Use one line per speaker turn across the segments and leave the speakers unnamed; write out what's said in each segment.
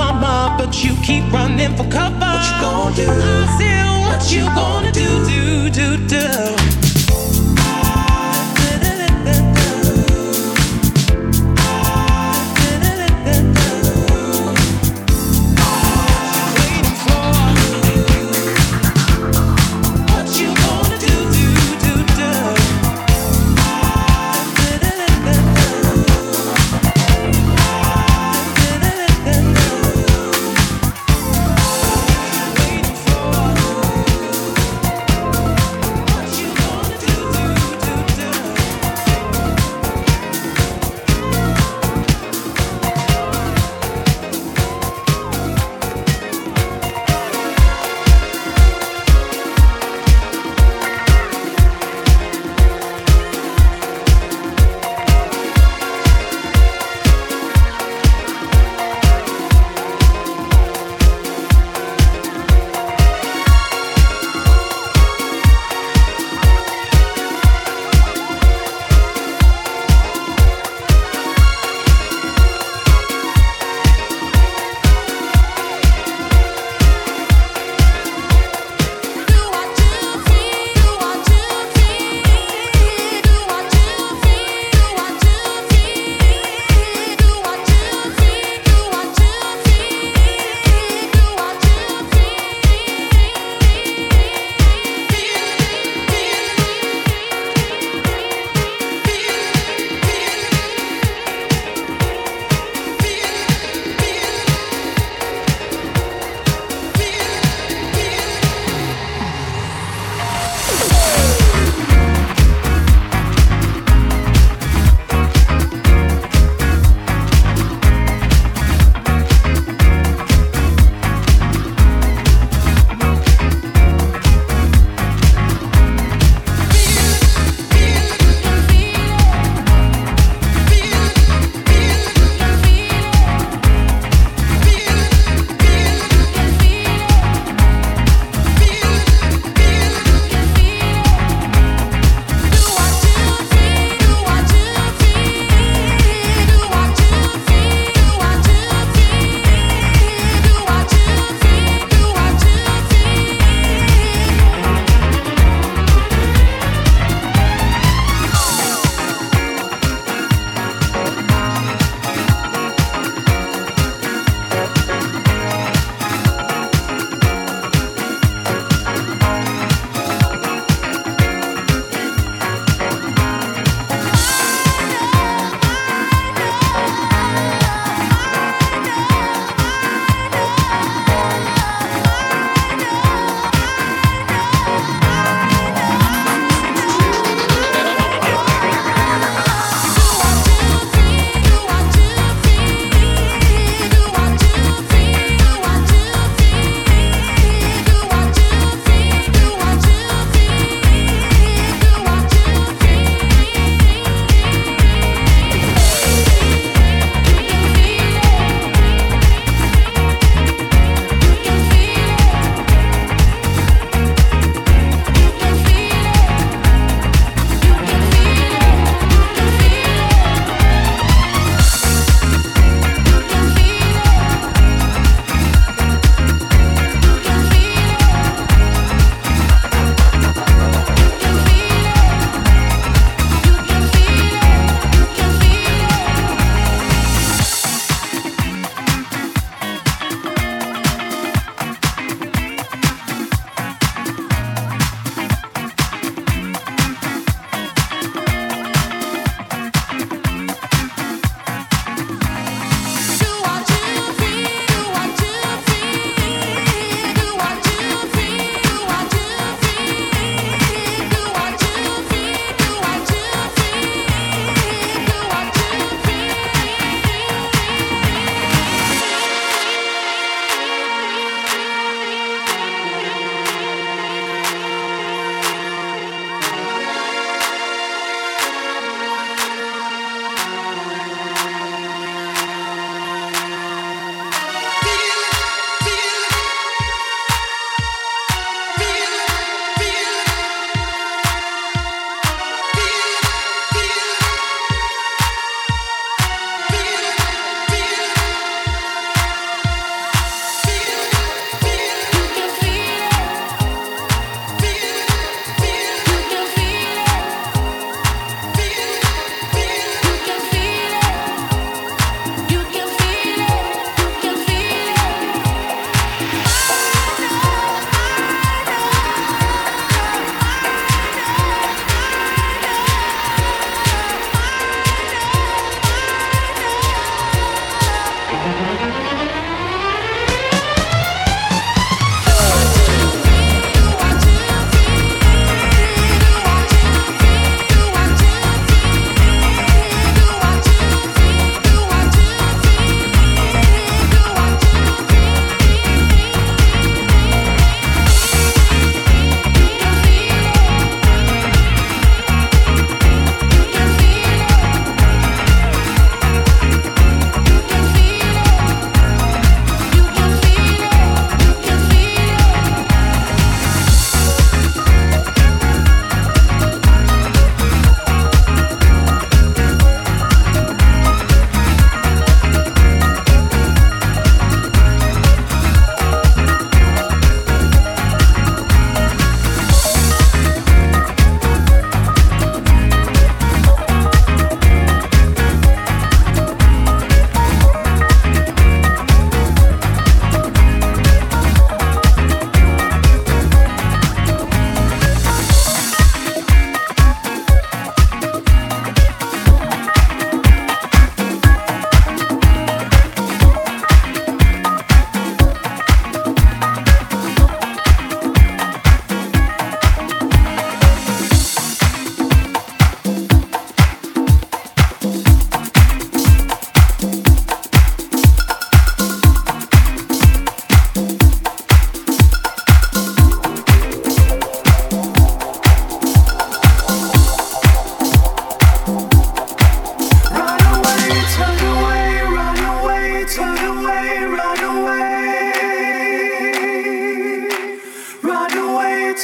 my mind, but you
keep running for cover. What you gonna do? I still, what, what you, you gonna, gonna do? Do do do.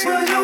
Crying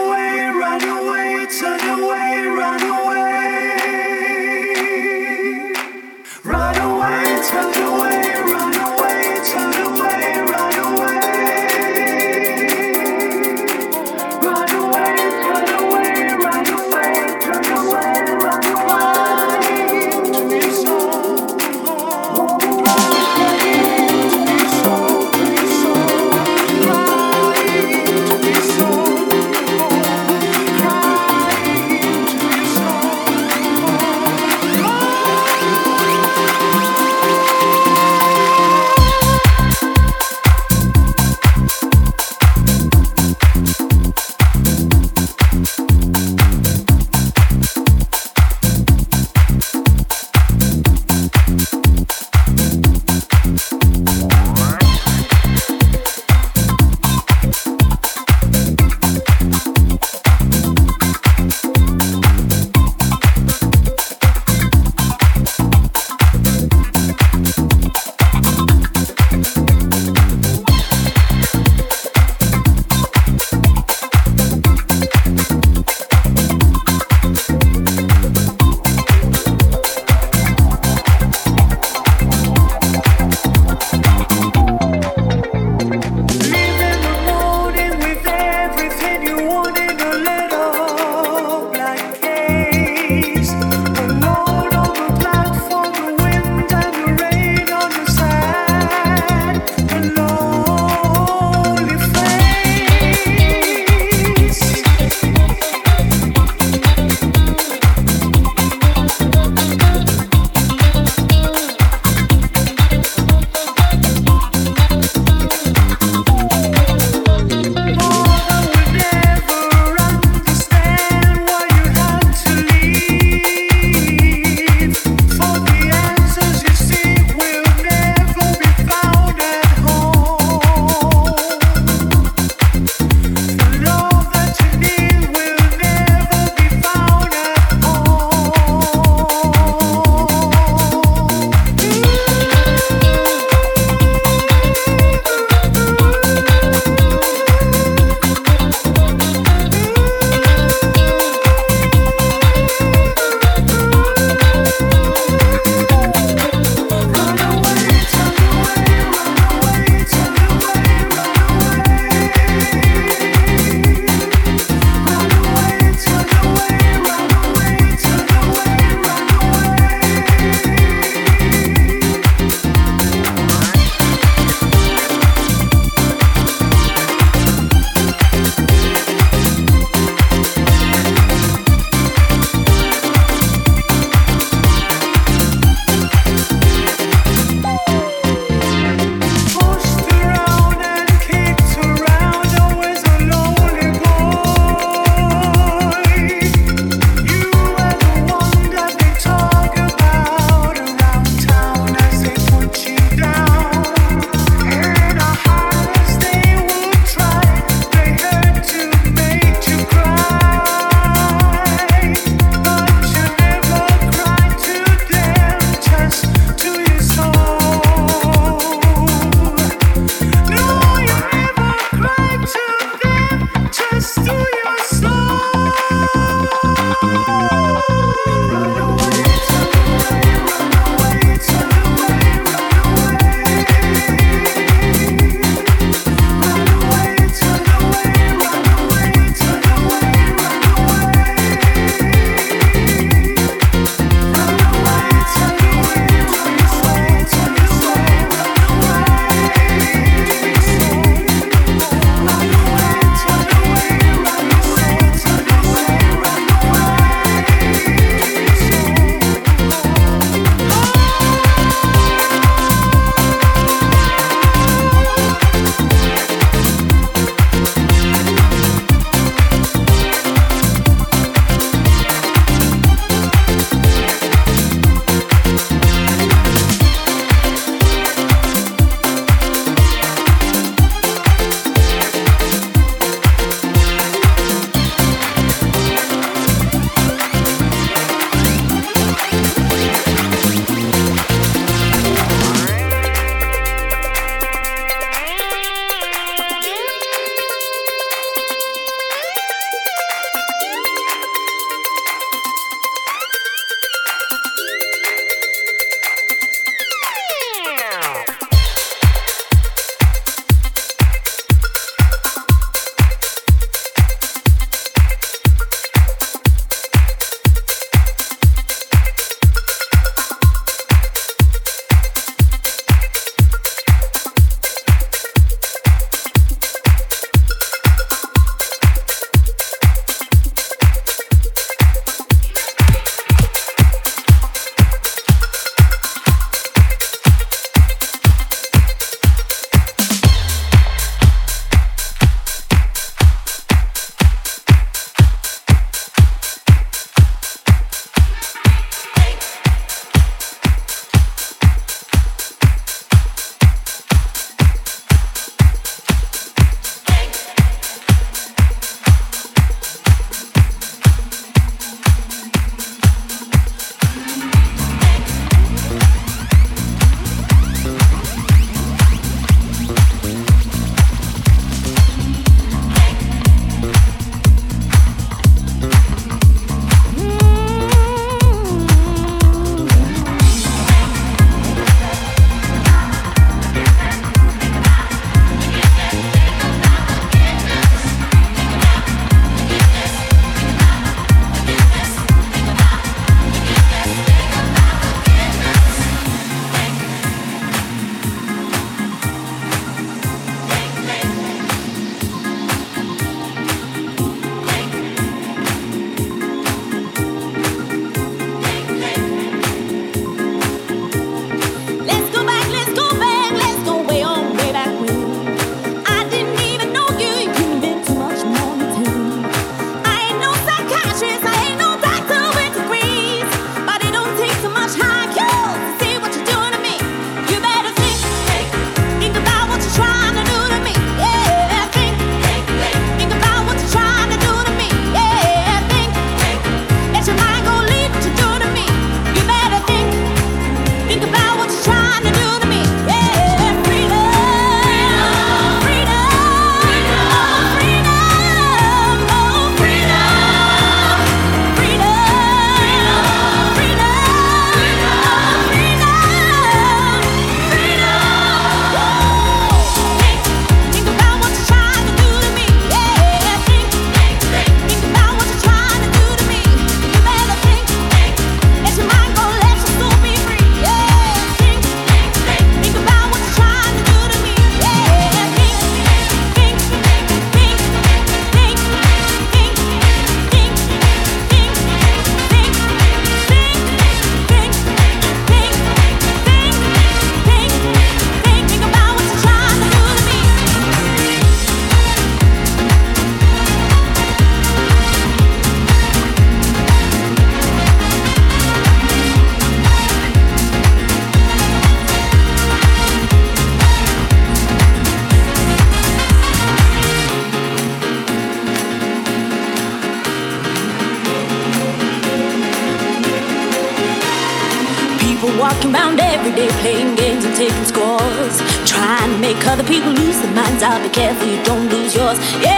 Careful you don't lose yours. Yeah,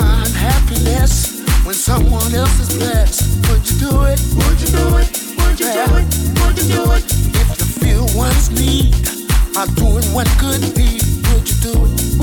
find happiness when someone else is blessed. Would you do it? Would you do it? Would you do it? Would you do it? If you feel one's need are doing What could be? would you do it?